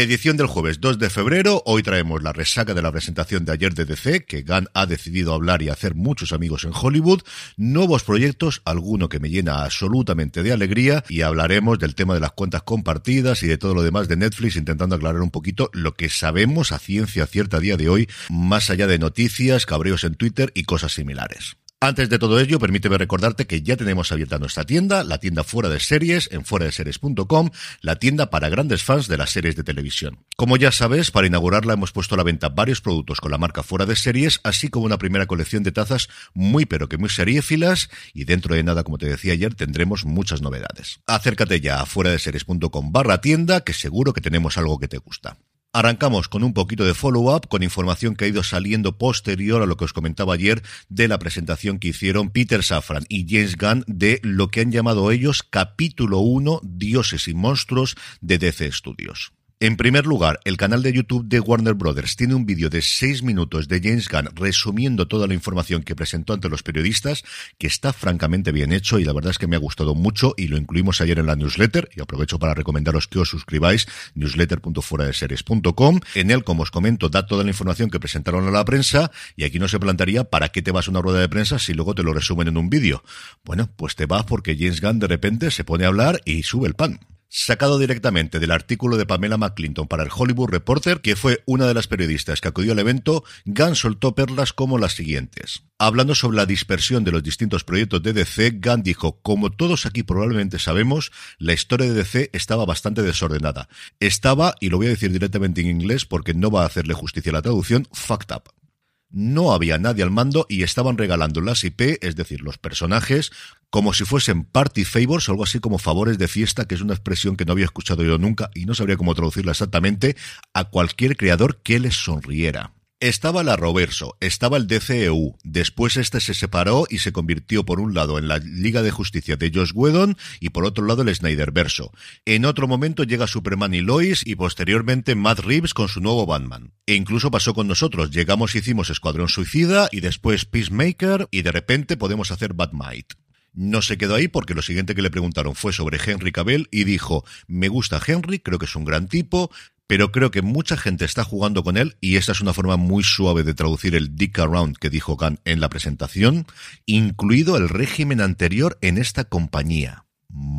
Edición del jueves 2 de febrero, hoy traemos la resaca de la presentación de ayer de DC, que Gunn ha decidido hablar y hacer muchos amigos en Hollywood, nuevos proyectos, alguno que me llena absolutamente de alegría, y hablaremos del tema de las cuentas compartidas y de todo lo demás de Netflix, intentando aclarar un poquito lo que sabemos a ciencia cierta a día de hoy, más allá de noticias, cabreos en Twitter y cosas similares. Antes de todo ello, permíteme recordarte que ya tenemos abierta nuestra tienda, la tienda fuera de series, en fuera de series.com, la tienda para grandes fans de las series de televisión. Como ya sabes, para inaugurarla hemos puesto a la venta varios productos con la marca fuera de series, así como una primera colección de tazas muy pero que muy seriéfilas, y dentro de nada, como te decía ayer, tendremos muchas novedades. Acércate ya a fuera de series.com barra tienda, que seguro que tenemos algo que te gusta. Arrancamos con un poquito de follow-up, con información que ha ido saliendo posterior a lo que os comentaba ayer de la presentación que hicieron Peter Safran y James Gunn de lo que han llamado ellos capítulo 1 Dioses y Monstruos de DC Studios. En primer lugar, el canal de YouTube de Warner Brothers tiene un vídeo de seis minutos de James Gunn resumiendo toda la información que presentó ante los periodistas, que está francamente bien hecho y la verdad es que me ha gustado mucho y lo incluimos ayer en la newsletter y aprovecho para recomendaros que os suscribáis newsletter.fueradeseries.com. En él, como os comento, da toda la información que presentaron a la prensa y aquí no se plantearía para qué te vas a una rueda de prensa si luego te lo resumen en un vídeo. Bueno, pues te vas porque James Gunn de repente se pone a hablar y sube el pan. Sacado directamente del artículo de Pamela McClinton para el Hollywood Reporter, que fue una de las periodistas que acudió al evento, Gunn soltó perlas como las siguientes. Hablando sobre la dispersión de los distintos proyectos de DC, Gunn dijo, como todos aquí probablemente sabemos, la historia de DC estaba bastante desordenada. Estaba, y lo voy a decir directamente en inglés porque no va a hacerle justicia la traducción, fucked up no había nadie al mando y estaban regalando las IP, es decir, los personajes, como si fuesen party favors o algo así como favores de fiesta, que es una expresión que no había escuchado yo nunca y no sabría cómo traducirla exactamente, a cualquier creador que les sonriera. Estaba la Roverso, estaba el DCEU, después este se separó y se convirtió por un lado en la Liga de Justicia de Josh Whedon y por otro lado el Snyderverso. En otro momento llega Superman y Lois y posteriormente Matt Reeves con su nuevo Batman. E incluso pasó con nosotros, llegamos y hicimos Escuadrón Suicida y después Peacemaker y de repente podemos hacer Batmite. No se quedó ahí porque lo siguiente que le preguntaron fue sobre Henry Cavill y dijo, me gusta Henry, creo que es un gran tipo, pero creo que mucha gente está jugando con él y esta es una forma muy suave de traducir el dick around que dijo Khan en la presentación, incluido el régimen anterior en esta compañía.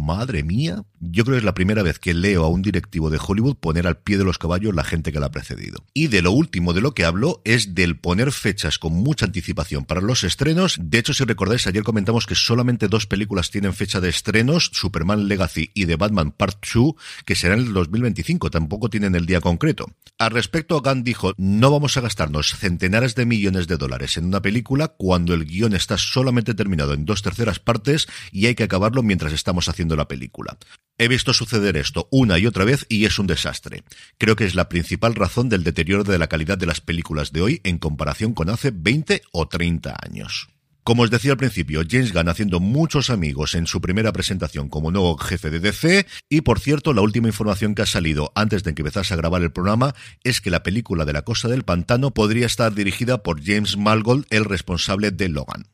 Madre mía, yo creo que es la primera vez que leo a un directivo de Hollywood poner al pie de los caballos la gente que la ha precedido. Y de lo último de lo que hablo es del poner fechas con mucha anticipación para los estrenos. De hecho, si recordáis, ayer comentamos que solamente dos películas tienen fecha de estrenos, Superman Legacy y The Batman Part 2, que serán en el 2025, tampoco tienen el día concreto. Al respecto, Gunn dijo, no vamos a gastarnos centenares de millones de dólares en una película cuando el guion está solamente terminado en dos terceras partes y hay que acabarlo mientras estamos haciendo la película. He visto suceder esto una y otra vez y es un desastre. Creo que es la principal razón del deterioro de la calidad de las películas de hoy en comparación con hace 20 o 30 años. Como os decía al principio, James Gunn haciendo muchos amigos en su primera presentación como nuevo jefe de DC y por cierto la última información que ha salido antes de que empezase a grabar el programa es que la película de la Costa del Pantano podría estar dirigida por James Malgold, el responsable de Logan.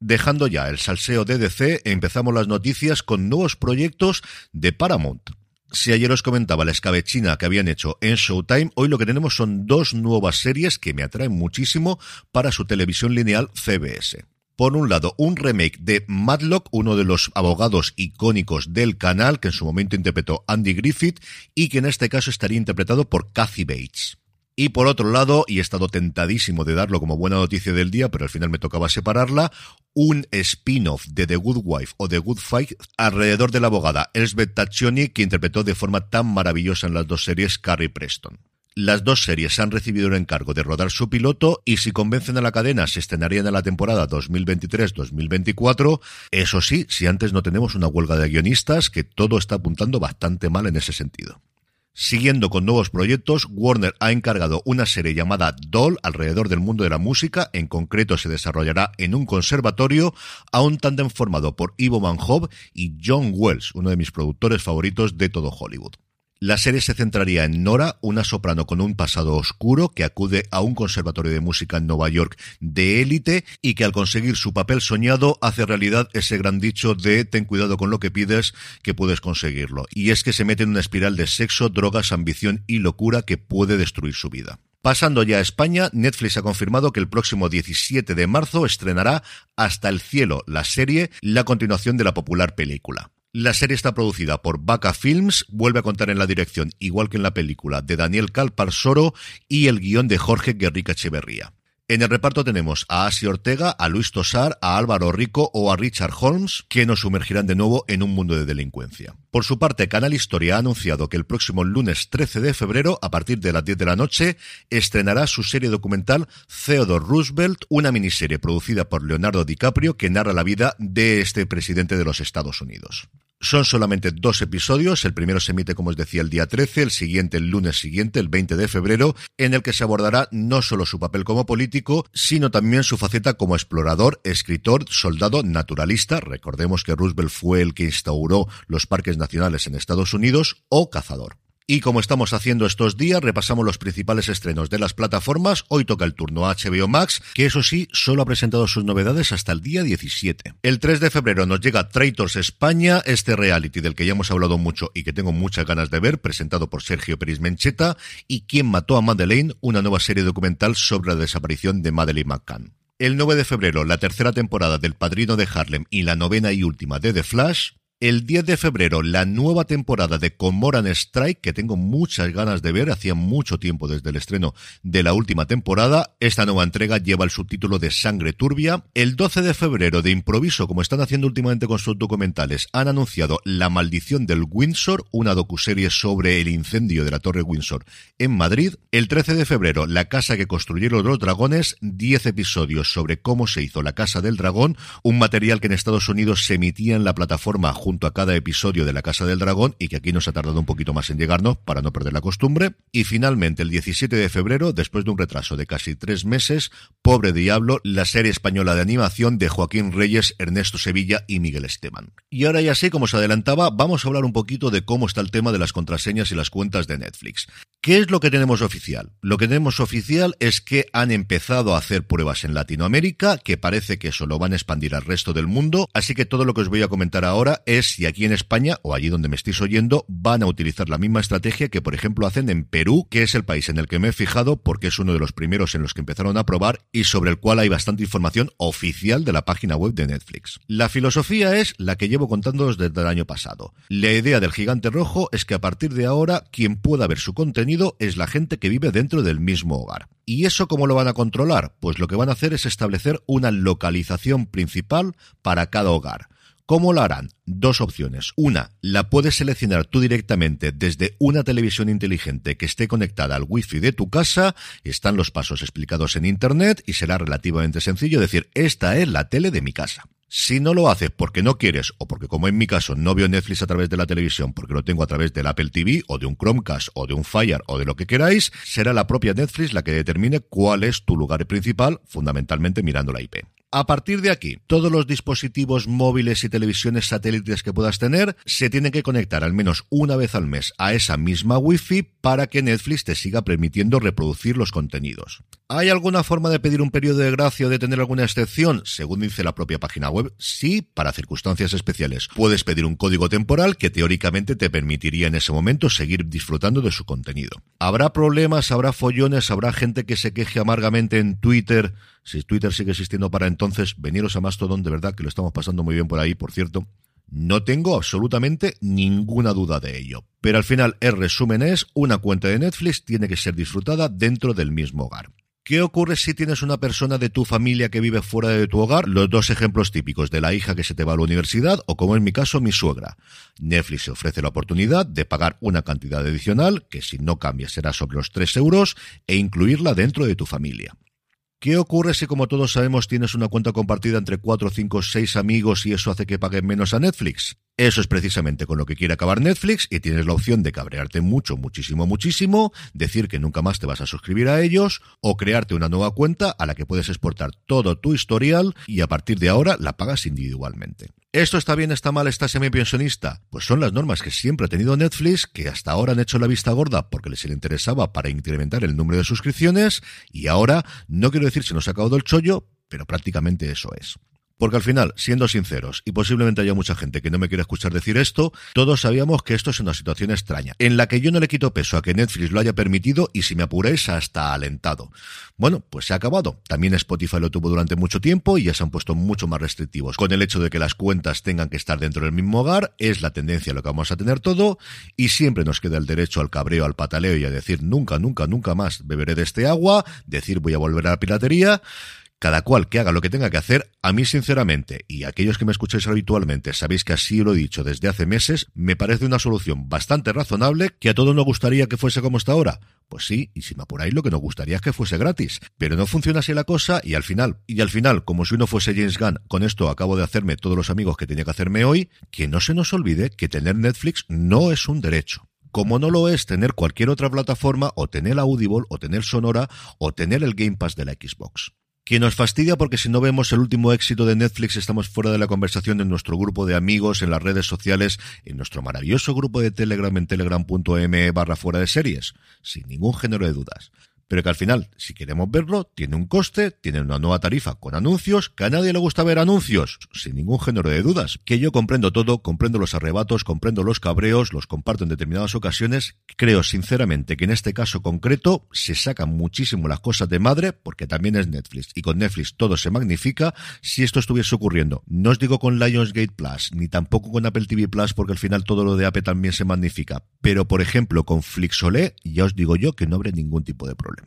Dejando ya el salseo de DC, empezamos las noticias con nuevos proyectos de Paramount. Si ayer os comentaba la escabechina que habían hecho en Showtime, hoy lo que tenemos son dos nuevas series que me atraen muchísimo para su televisión lineal CBS. Por un lado, un remake de Madlock, uno de los abogados icónicos del canal, que en su momento interpretó Andy Griffith, y que en este caso estaría interpretado por Kathy Bates. Y por otro lado, y he estado tentadísimo de darlo como buena noticia del día, pero al final me tocaba separarla, un spin-off de The Good Wife o The Good Fight alrededor de la abogada Elsbeth Taccioni, que interpretó de forma tan maravillosa en las dos series Carrie Preston. Las dos series han recibido el encargo de rodar su piloto y si convencen a la cadena se estrenarían en la temporada 2023-2024. Eso sí, si antes no tenemos una huelga de guionistas, que todo está apuntando bastante mal en ese sentido. Siguiendo con nuevos proyectos, Warner ha encargado una serie llamada Doll alrededor del mundo de la música, en concreto se desarrollará en un conservatorio, a un tándem formado por Ivo Van Hove y John Wells, uno de mis productores favoritos de todo Hollywood. La serie se centraría en Nora, una soprano con un pasado oscuro que acude a un conservatorio de música en Nueva York de élite y que al conseguir su papel soñado hace realidad ese gran dicho de ten cuidado con lo que pides que puedes conseguirlo. Y es que se mete en una espiral de sexo, drogas, ambición y locura que puede destruir su vida. Pasando ya a España, Netflix ha confirmado que el próximo 17 de marzo estrenará Hasta el cielo, la serie, la continuación de la popular película. La serie está producida por Baca Films, vuelve a contar en la dirección, igual que en la película, de Daniel Calparsoro y el guion de Jorge Guerrica Echeverría. En el reparto tenemos a Asi Ortega, a Luis Tosar, a Álvaro Rico o a Richard Holmes, que nos sumergirán de nuevo en un mundo de delincuencia. Por su parte, Canal Historia ha anunciado que el próximo lunes 13 de febrero, a partir de las 10 de la noche, estrenará su serie documental Theodore Roosevelt, una miniserie producida por Leonardo DiCaprio que narra la vida de este presidente de los Estados Unidos. Son solamente dos episodios, el primero se emite como os decía el día 13, el siguiente el lunes siguiente, el 20 de febrero, en el que se abordará no solo su papel como político, sino también su faceta como explorador, escritor, soldado, naturalista, recordemos que Roosevelt fue el que instauró los parques nacionales en Estados Unidos, o cazador. Y como estamos haciendo estos días, repasamos los principales estrenos de las plataformas. Hoy toca el turno HBO Max, que eso sí, solo ha presentado sus novedades hasta el día 17. El 3 de febrero nos llega Traitors España, este reality del que ya hemos hablado mucho y que tengo muchas ganas de ver, presentado por Sergio Peris Mencheta, y Quién mató a Madeleine, una nueva serie documental sobre la desaparición de Madeleine McCann. El 9 de febrero, la tercera temporada del Padrino de Harlem y la novena y última de The Flash. El 10 de febrero, la nueva temporada de Comoran Strike, que tengo muchas ganas de ver, hacía mucho tiempo desde el estreno de la última temporada. Esta nueva entrega lleva el subtítulo de Sangre Turbia. El 12 de febrero, de improviso, como están haciendo últimamente con sus documentales, han anunciado La Maldición del Windsor, una docuserie sobre el incendio de la Torre Windsor en Madrid. El 13 de febrero, La Casa que construyeron los dragones, 10 episodios sobre cómo se hizo la Casa del Dragón, un material que en Estados Unidos se emitía en la plataforma junto a cada episodio de La Casa del Dragón y que aquí nos ha tardado un poquito más en llegarnos para no perder la costumbre. Y finalmente, el 17 de febrero, después de un retraso de casi tres meses, Pobre Diablo, la serie española de animación de Joaquín Reyes, Ernesto Sevilla y Miguel Esteban. Y ahora ya sé, como se adelantaba, vamos a hablar un poquito de cómo está el tema de las contraseñas y las cuentas de Netflix. ¿Qué es lo que tenemos oficial? Lo que tenemos oficial es que han empezado a hacer pruebas en Latinoamérica, que parece que eso lo van a expandir al resto del mundo, así que todo lo que os voy a comentar ahora es si aquí en España, o allí donde me estéis oyendo, van a utilizar la misma estrategia que, por ejemplo, hacen en Perú, que es el país en el que me he fijado porque es uno de los primeros en los que empezaron a probar y sobre el cual hay bastante información oficial de la página web de Netflix. La filosofía es la que llevo contándoos desde el año pasado. La idea del gigante rojo es que a partir de ahora quien pueda ver su contenido es la gente que vive dentro del mismo hogar. ¿Y eso cómo lo van a controlar? Pues lo que van a hacer es establecer una localización principal para cada hogar. ¿Cómo lo harán? Dos opciones. Una, la puedes seleccionar tú directamente desde una televisión inteligente que esté conectada al wifi de tu casa. Están los pasos explicados en internet y será relativamente sencillo decir, esta es la tele de mi casa. Si no lo haces porque no quieres o porque como en mi caso no veo Netflix a través de la televisión porque lo tengo a través del Apple TV o de un Chromecast o de un Fire o de lo que queráis, será la propia Netflix la que determine cuál es tu lugar principal, fundamentalmente mirando la IP. A partir de aquí, todos los dispositivos móviles y televisiones satélites que puedas tener se tienen que conectar al menos una vez al mes a esa misma Wi-Fi para que Netflix te siga permitiendo reproducir los contenidos. ¿Hay alguna forma de pedir un periodo de gracia o de tener alguna excepción? Según dice la propia página web, sí, para circunstancias especiales. Puedes pedir un código temporal que teóricamente te permitiría en ese momento seguir disfrutando de su contenido. ¿Habrá problemas, habrá follones, habrá gente que se queje amargamente en Twitter? Si Twitter sigue existiendo para entonces, veniros a Mastodon, de verdad que lo estamos pasando muy bien por ahí, por cierto. No tengo absolutamente ninguna duda de ello. Pero al final el resumen es, una cuenta de Netflix tiene que ser disfrutada dentro del mismo hogar. ¿Qué ocurre si tienes una persona de tu familia que vive fuera de tu hogar? Los dos ejemplos típicos de la hija que se te va a la universidad o como en mi caso mi suegra. Netflix se ofrece la oportunidad de pagar una cantidad adicional, que si no cambia será sobre los 3 euros, e incluirla dentro de tu familia. ¿Qué ocurre si, como todos sabemos, tienes una cuenta compartida entre 4, 5, 6 amigos y eso hace que paguen menos a Netflix? Eso es precisamente con lo que quiere acabar Netflix y tienes la opción de cabrearte mucho, muchísimo, muchísimo, decir que nunca más te vas a suscribir a ellos o crearte una nueva cuenta a la que puedes exportar todo tu historial y a partir de ahora la pagas individualmente. ¿Esto está bien, está mal, está semipensionista? Pues son las normas que siempre ha tenido Netflix, que hasta ahora han hecho la vista gorda porque les interesaba para incrementar el número de suscripciones y ahora, no quiero decir se nos ha acabado el chollo, pero prácticamente eso es. Porque al final, siendo sinceros, y posiblemente haya mucha gente que no me quiera escuchar decir esto, todos sabíamos que esto es una situación extraña, en la que yo no le quito peso a que Netflix lo haya permitido y si me apuráis hasta alentado. Bueno, pues se ha acabado. También Spotify lo tuvo durante mucho tiempo y ya se han puesto mucho más restrictivos. Con el hecho de que las cuentas tengan que estar dentro del mismo hogar, es la tendencia a lo que vamos a tener todo, y siempre nos queda el derecho al cabreo, al pataleo y a decir nunca, nunca, nunca más beberé de este agua, decir voy a volver a la piratería cada cual que haga lo que tenga que hacer, a mí sinceramente, y aquellos que me escucháis habitualmente sabéis que así lo he dicho desde hace meses, me parece una solución bastante razonable que a todos nos gustaría que fuese como está ahora. Pues sí, y si me apuráis lo que nos gustaría es que fuese gratis. Pero no funciona así la cosa y al final, y al final, como si uno fuese James Gunn, con esto acabo de hacerme todos los amigos que tenía que hacerme hoy, que no se nos olvide que tener Netflix no es un derecho como no lo es tener cualquier otra plataforma, o tener Audible, o tener Sonora, o tener el Game Pass de la Xbox que nos fastidia porque si no vemos el último éxito de Netflix estamos fuera de la conversación en nuestro grupo de amigos, en las redes sociales, en nuestro maravilloso grupo de Telegram en telegram.me barra fuera de series, sin ningún género de dudas pero que al final, si queremos verlo, tiene un coste, tiene una nueva tarifa con anuncios, que a nadie le gusta ver anuncios, sin ningún género de dudas. Que yo comprendo todo, comprendo los arrebatos, comprendo los cabreos, los comparto en determinadas ocasiones. Creo sinceramente que en este caso concreto se sacan muchísimo las cosas de madre, porque también es Netflix, y con Netflix todo se magnifica. Si esto estuviese ocurriendo, no os digo con Lionsgate Plus, ni tampoco con Apple TV Plus, porque al final todo lo de Apple también se magnifica, pero por ejemplo con Flixolé, ya os digo yo que no habrá ningún tipo de problema.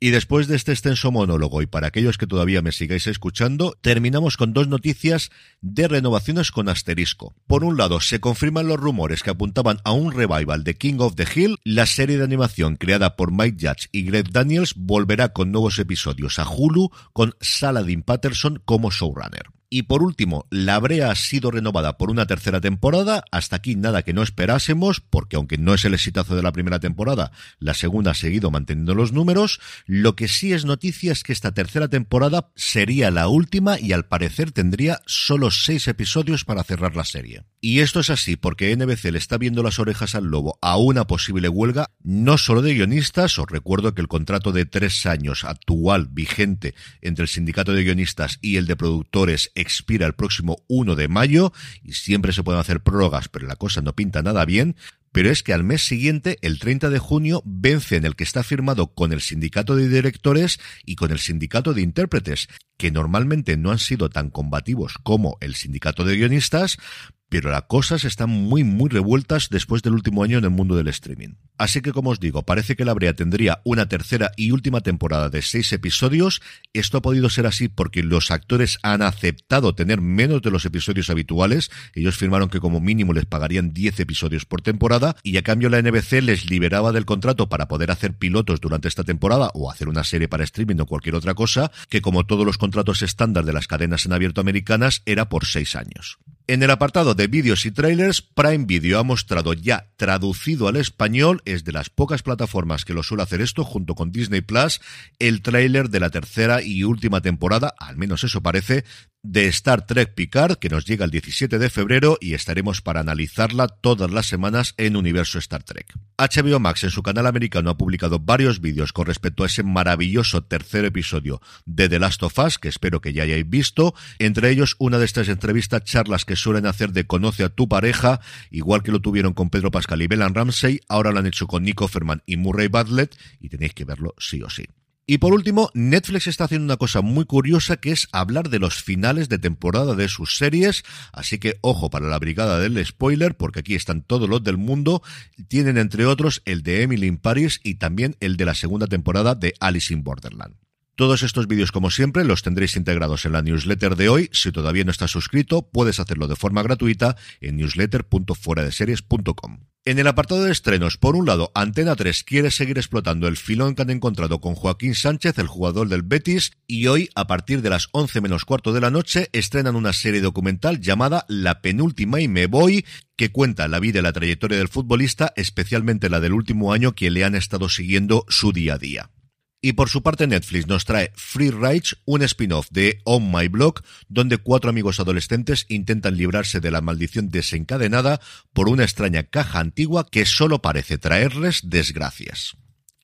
Y después de este extenso monólogo, y para aquellos que todavía me sigáis escuchando, terminamos con dos noticias de renovaciones con asterisco. Por un lado, se confirman los rumores que apuntaban a un revival de King of the Hill. La serie de animación creada por Mike Judge y Greg Daniels volverá con nuevos episodios a Hulu con Saladin Patterson como showrunner. Y por último, la Brea ha sido renovada por una tercera temporada. Hasta aquí nada que no esperásemos, porque aunque no es el exitazo de la primera temporada, la segunda ha seguido manteniendo los números. Lo que sí es noticia es que esta tercera temporada sería la última y al parecer tendría solo seis episodios para cerrar la serie. Y esto es así porque NBC le está viendo las orejas al lobo a una posible huelga, no solo de guionistas, os recuerdo que el contrato de tres años actual vigente entre el sindicato de guionistas y el de productores expira el próximo 1 de mayo y siempre se pueden hacer prórrogas, pero la cosa no pinta nada bien. Pero es que al mes siguiente, el 30 de junio, vence en el que está firmado con el sindicato de directores y con el sindicato de intérpretes, que normalmente no han sido tan combativos como el sindicato de guionistas, pero las cosas están muy, muy revueltas después del último año en el mundo del streaming. Así que, como os digo, parece que la Brea tendría una tercera y última temporada de seis episodios. Esto ha podido ser así porque los actores han aceptado tener menos de los episodios habituales. Ellos firmaron que como mínimo les pagarían 10 episodios por temporada y a cambio la NBC les liberaba del contrato para poder hacer pilotos durante esta temporada o hacer una serie para streaming o cualquier otra cosa, que como todos los contratos estándar de las cadenas en abierto americanas era por seis años. En el apartado de vídeos y trailers, Prime Video ha mostrado ya traducido al español, es de las pocas plataformas que lo suele hacer esto, junto con Disney Plus, el tráiler de la tercera y última temporada, al menos eso parece, de Star Trek Picard, que nos llega el 17 de febrero y estaremos para analizarla todas las semanas en Universo Star Trek. HBO Max en su canal americano ha publicado varios vídeos con respecto a ese maravilloso tercer episodio de The Last of Us, que espero que ya hayáis visto, entre ellos una de estas entrevistas, charlas que suelen hacer de Conoce a tu pareja, igual que lo tuvieron con Pedro Pascal y Belan Ramsey, ahora lo han hecho con Nico Ferman y Murray Bartlett, y tenéis que verlo sí o sí. Y por último, Netflix está haciendo una cosa muy curiosa que es hablar de los finales de temporada de sus series, así que ojo para la brigada del spoiler, porque aquí están todos los del mundo, tienen entre otros el de Emily in Paris y también el de la segunda temporada de Alice in Borderland. Todos estos vídeos, como siempre, los tendréis integrados en la newsletter de hoy. Si todavía no estás suscrito, puedes hacerlo de forma gratuita en newsletter.fueradeseries.com. En el apartado de estrenos, por un lado, Antena 3 quiere seguir explotando el filón que han encontrado con Joaquín Sánchez, el jugador del Betis, y hoy, a partir de las 11 menos cuarto de la noche, estrenan una serie documental llamada La penúltima y me voy, que cuenta la vida y la trayectoria del futbolista, especialmente la del último año que le han estado siguiendo su día a día. Y por su parte Netflix nos trae Free Rights, un spin-off de On My Blog, donde cuatro amigos adolescentes intentan librarse de la maldición desencadenada por una extraña caja antigua que solo parece traerles desgracias.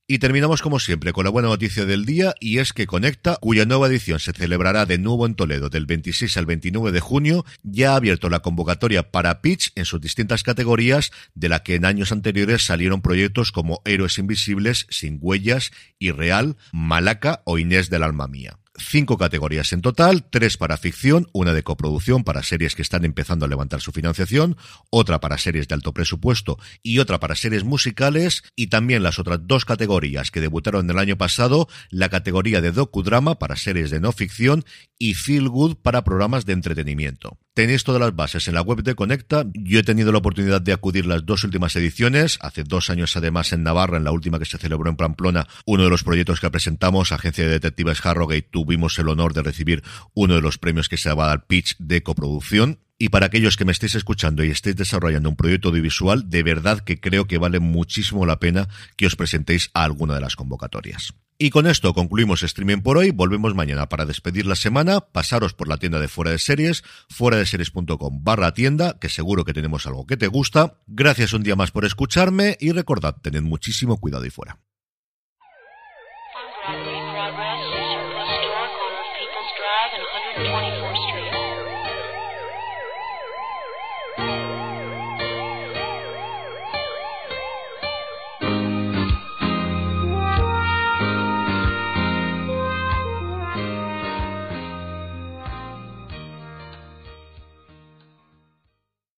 Y terminamos como siempre con la buena noticia del día y es que Conecta, cuya nueva edición se celebrará de nuevo en Toledo del 26 al 29 de junio, ya ha abierto la convocatoria para pitch en sus distintas categorías, de la que en años anteriores salieron proyectos como Héroes Invisibles, Sin Huellas, Irreal, Malaca o Inés del Alma Mía cinco categorías en total, tres para ficción, una de coproducción para series que están empezando a levantar su financiación, otra para series de alto presupuesto y otra para series musicales, y también las otras dos categorías que debutaron el año pasado, la categoría de docudrama para series de no ficción y feel good para programas de entretenimiento. Tenéis todas las bases en la web de Conecta. Yo he tenido la oportunidad de acudir las dos últimas ediciones, hace dos años además en Navarra, en la última que se celebró en Pamplona, uno de los proyectos que presentamos, Agencia de Detectives Harrogate, tuvimos el honor de recibir uno de los premios que se va a dar pitch de coproducción. Y para aquellos que me estéis escuchando y estéis desarrollando un proyecto audiovisual, de verdad que creo que vale muchísimo la pena que os presentéis a alguna de las convocatorias. Y con esto concluimos streaming por hoy. Volvemos mañana para despedir la semana. Pasaros por la tienda de Fuera de Series, fuera de series.com barra tienda, que seguro que tenemos algo que te gusta. Gracias un día más por escucharme y recordad, tened muchísimo cuidado y fuera.